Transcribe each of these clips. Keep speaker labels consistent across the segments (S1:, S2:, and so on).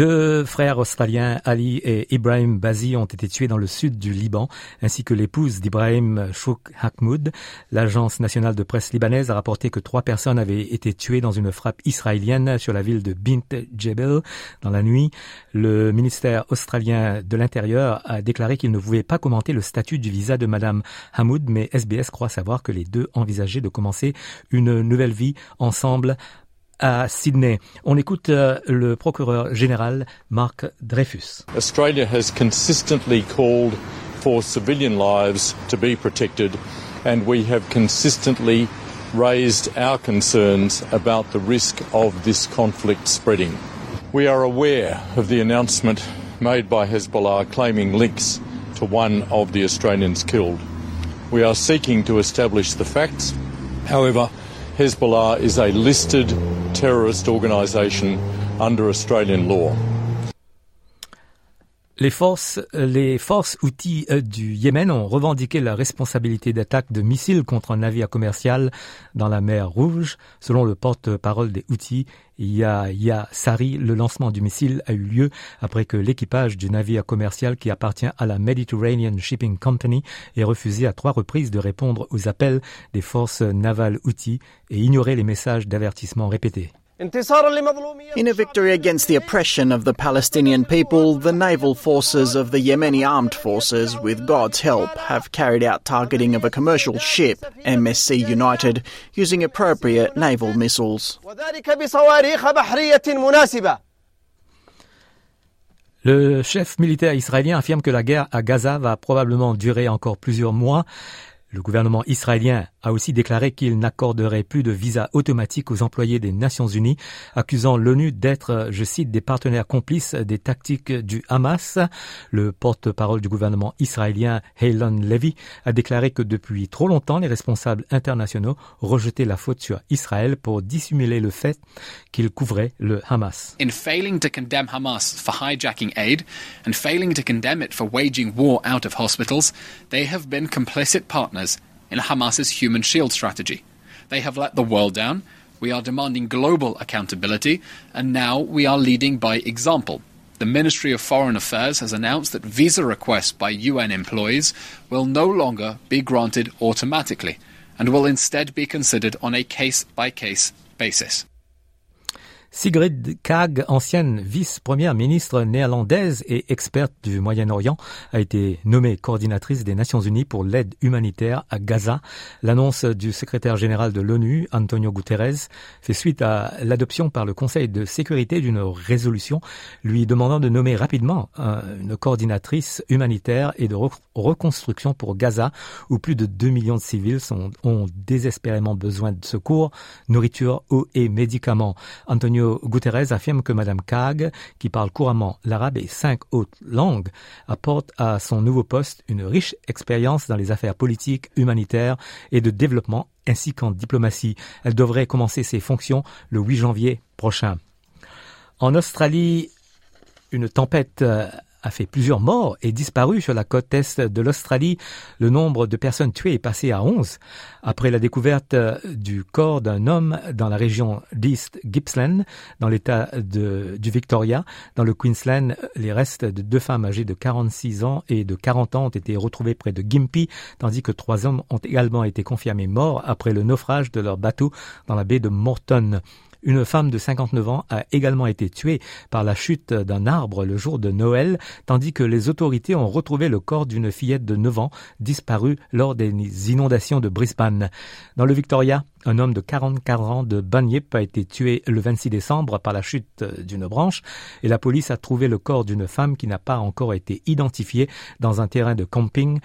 S1: Deux frères australiens, Ali et Ibrahim Bazi, ont été tués dans le sud du Liban, ainsi que l'épouse d'Ibrahim Chouk Hakmoud. L'agence nationale de presse libanaise a rapporté que trois personnes avaient été tuées dans une frappe israélienne sur la ville de Bint Jebel dans la nuit. Le ministère australien de l'Intérieur a déclaré qu'il ne pouvait pas commenter le statut du visa de Madame Hamoud, mais SBS croit savoir que les deux envisageaient de commencer une nouvelle vie ensemble à Sydney. On écoute euh, le procureur général Mark Dreyfus.
S2: Australia has consistently called for civilian lives to be protected and we have consistently raised our concerns about the risk of this conflict spreading. We are aware of the announcement made by Hezbollah claiming links to one of the Australians killed. We are seeking to establish the facts. However, Hezbollah is a listed terrorist organisation under Australian law.
S1: Les forces, les forces outils euh, du Yémen ont revendiqué la responsabilité d'attaques de missiles contre un navire commercial dans la mer Rouge. Selon le porte-parole des outils, Yahya Sari, le lancement du missile a eu lieu après que l'équipage du navire commercial qui appartient à la Mediterranean Shipping Company ait refusé à trois reprises de répondre aux appels des forces navales outils et ignoré les messages d'avertissement répétés.
S3: In a victory against the oppression of the Palestinian people, the naval forces of the Yemeni armed forces, with God's help, have carried out targeting of a commercial ship, MSC United, using appropriate naval missiles.
S1: Le chef militaire israélien affirme que la guerre à Gaza va probablement durer encore plusieurs mois. Le gouvernement israélien a aussi déclaré qu'il n'accorderait plus de visa automatique aux employés des Nations Unies, accusant l'ONU d'être, je cite, des partenaires complices des tactiques du Hamas. Le porte-parole du gouvernement israélien, Halon Levy, a déclaré que depuis trop longtemps, les responsables internationaux rejetaient la faute sur Israël pour dissimuler le fait qu'il couvrait le Hamas.
S4: In failing to condemn Hamas for hijacking aid and failing to condemn it for waging war out of hospitals, they have been complicit partners in Hamas's human shield strategy. They have let the world down. We are demanding global accountability, and now we are leading by example. The Ministry of Foreign Affairs has announced that visa requests by UN employees will no longer be granted automatically and will instead be considered on a case by case basis.
S1: Sigrid Kaag, ancienne vice-première ministre néerlandaise et experte du Moyen-Orient, a été nommée coordinatrice des Nations Unies pour l'aide humanitaire à Gaza. L'annonce du secrétaire général de l'ONU, Antonio Guterres, fait suite à l'adoption par le Conseil de sécurité d'une résolution lui demandant de nommer rapidement une coordinatrice humanitaire et de reconstruction pour Gaza, où plus de 2 millions de civils ont désespérément besoin de secours, nourriture, eau et médicaments. Antonio Guterres affirme que Mme Kaag, qui parle couramment l'arabe et cinq autres langues, apporte à son nouveau poste une riche expérience dans les affaires politiques, humanitaires et de développement, ainsi qu'en diplomatie. Elle devrait commencer ses fonctions le 8 janvier prochain. En Australie, une tempête a fait plusieurs morts et disparu sur la côte est de l'Australie. Le nombre de personnes tuées est passé à 11 après la découverte du corps d'un homme dans la région d'East Gippsland, dans l'état du Victoria. Dans le Queensland, les restes de deux femmes âgées de 46 ans et de 40 ans ont été retrouvés près de Gympie, tandis que trois hommes ont également été confirmés morts après le naufrage de leur bateau dans la baie de Morton. Une femme de 59 ans a également été tuée par la chute d'un arbre le jour de Noël, tandis que les autorités ont retrouvé le corps d'une fillette de 9 ans disparue lors des inondations de Brisbane. Dans le Victoria, un homme de 44 ans de Bunyip a été tué le 26 décembre par la chute d'une branche et la police a trouvé le corps d'une femme qui n'a pas encore été identifiée dans un terrain de camping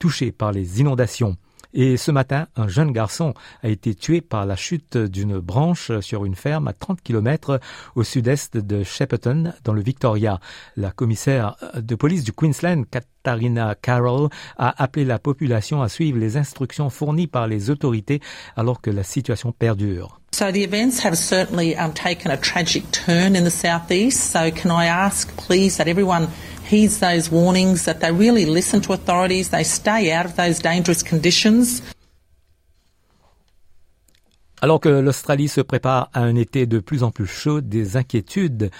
S1: touché par les inondations. Et ce matin, un jeune garçon a été tué par la chute d'une branche sur une ferme à 30 km au sud-est de Shepperton, dans le Victoria. La commissaire de police du Queensland, Katharina Carroll, a appelé la population à suivre les instructions fournies par les autorités alors que la situation perdure.
S5: So the events have certainly um, taken a tragic turn in the southeast. So can I ask, please, that everyone heeds those warnings, that they really listen to authorities, they stay out of those dangerous conditions.
S1: Alors que l'Australie se prépare à un été de plus en plus chaud, des inquiétudes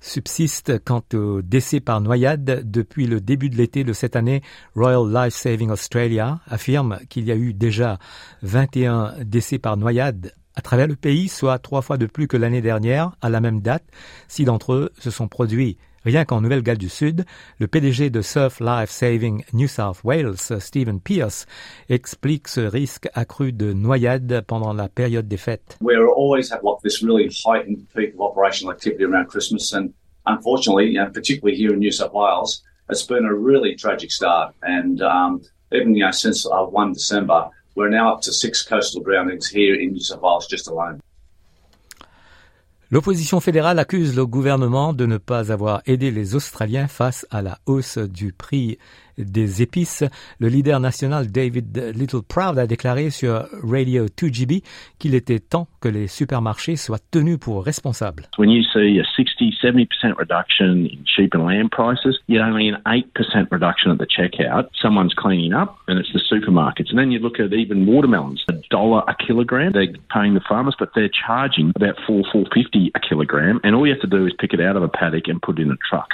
S1: subsistent quant au décès par noyade. Depuis le début de l'été de cette année, Royal Life Saving Australia affirme qu'il y a eu déjà 21 décès par noyade à travers le pays, soit trois fois de plus que l'année dernière à la même date. Six d'entre eux se sont produits Rien qu'en Nouvelle-Galles du Sud, le PDG de Surf Life Saving New South Wales, Stephen Pierce, explique ce risque accru de noyade pendant la période des fêtes.
S6: We always have like this really heightened peak of operational activity around Christmas, and unfortunately, particularly here in New South Wales, it's been a really tragic start. And um, even you know, since uh, 1 December, we're now up to six coastal drownings here in New South Wales just alone.
S1: L'opposition fédérale accuse le gouvernement de ne pas avoir aidé les Australiens face à la hausse du prix des épices. Le leader national David Littleproud a déclaré sur Radio 2GB qu'il était temps que les supermarchés soient tenus pour responsables.
S7: When you see a 60-70% reduction in sheep and lamb prices, yet only an 8% reduction at the checkout, someone's cleaning up and it's the supermarkets. And then you look at even watermelons, a dollar a kilogram, they're paying the farmers, but they're charging about four, four fifty a kilogram. And all you have to do is pick it out of a paddock and put it in a truck.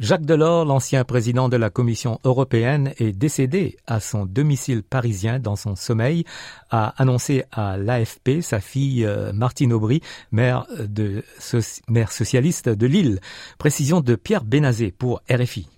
S1: Jacques Delors, l'ancien président de la Commission européenne, est décédé à son domicile parisien dans son sommeil, a annoncé à l'AFP sa fille euh, Martine Aubry, maire, socialiste de Lille. Précision de Pierre Bénazé pour RFI.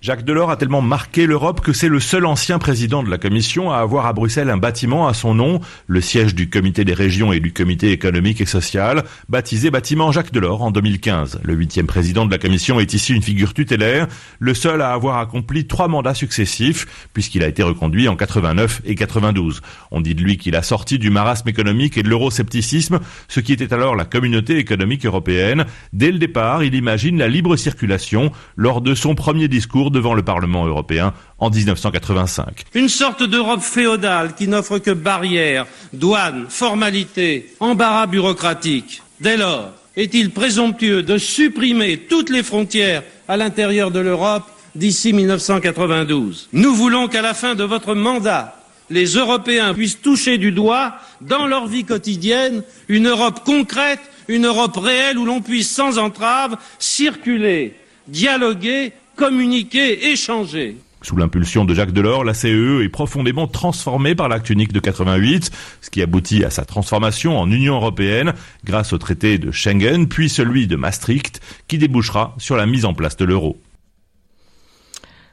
S8: Jacques Delors a tellement marqué l'Europe que c'est le seul ancien président de la Commission à avoir à Bruxelles un bâtiment à son nom, le siège du Comité des régions et du Comité économique et social, baptisé bâtiment Jacques Delors en 2015. Le huitième président de la Commission est ici une figure tutélaire, le seul à avoir accompli trois mandats successifs, puisqu'il a été reconduit en 89 et 92. On dit de lui qu'il a sorti du marasme économique et de l'euroscepticisme, ce qui était alors la communauté économique européenne. Dès le départ, il imagine la libre circulation lors de son premier discours devant le Parlement européen en 1985.
S9: Une sorte d'Europe féodale qui n'offre que barrières, douanes, formalités, embarras bureaucratiques. Dès lors, est-il présomptueux de supprimer toutes les frontières à l'intérieur de l'Europe d'ici 1992 Nous voulons qu'à la fin de votre mandat, les Européens puissent toucher du doigt, dans leur vie quotidienne, une Europe concrète, une Europe réelle où l'on puisse sans entrave circuler, dialoguer, communiquer, échanger.
S8: Sous l'impulsion de Jacques Delors, la CEE e est profondément transformée par l'acte unique de 88, ce qui aboutit à sa transformation en Union européenne grâce au traité de Schengen, puis celui de Maastricht, qui débouchera sur la mise en place de l'euro.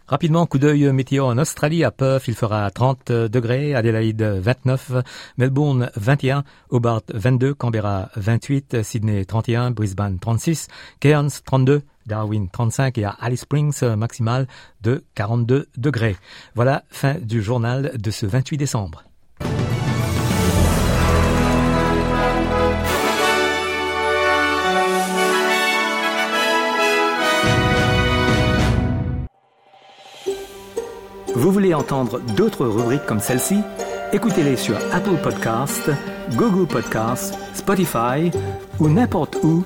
S1: Rapidement, coup d'œil météo en Australie. À Perth, il fera 30 degrés. Adelaide, 29. Melbourne, 21. Hobart, 22. Canberra, 28. Sydney, 31. Brisbane, 36. Cairns, 32. Darwin 35 et à Alice Springs maximal de 42 degrés. Voilà, fin du journal de ce 28 décembre. Vous voulez entendre d'autres rubriques comme celle-ci? Écoutez-les sur Apple Podcasts, Google Podcasts, Spotify ou n'importe où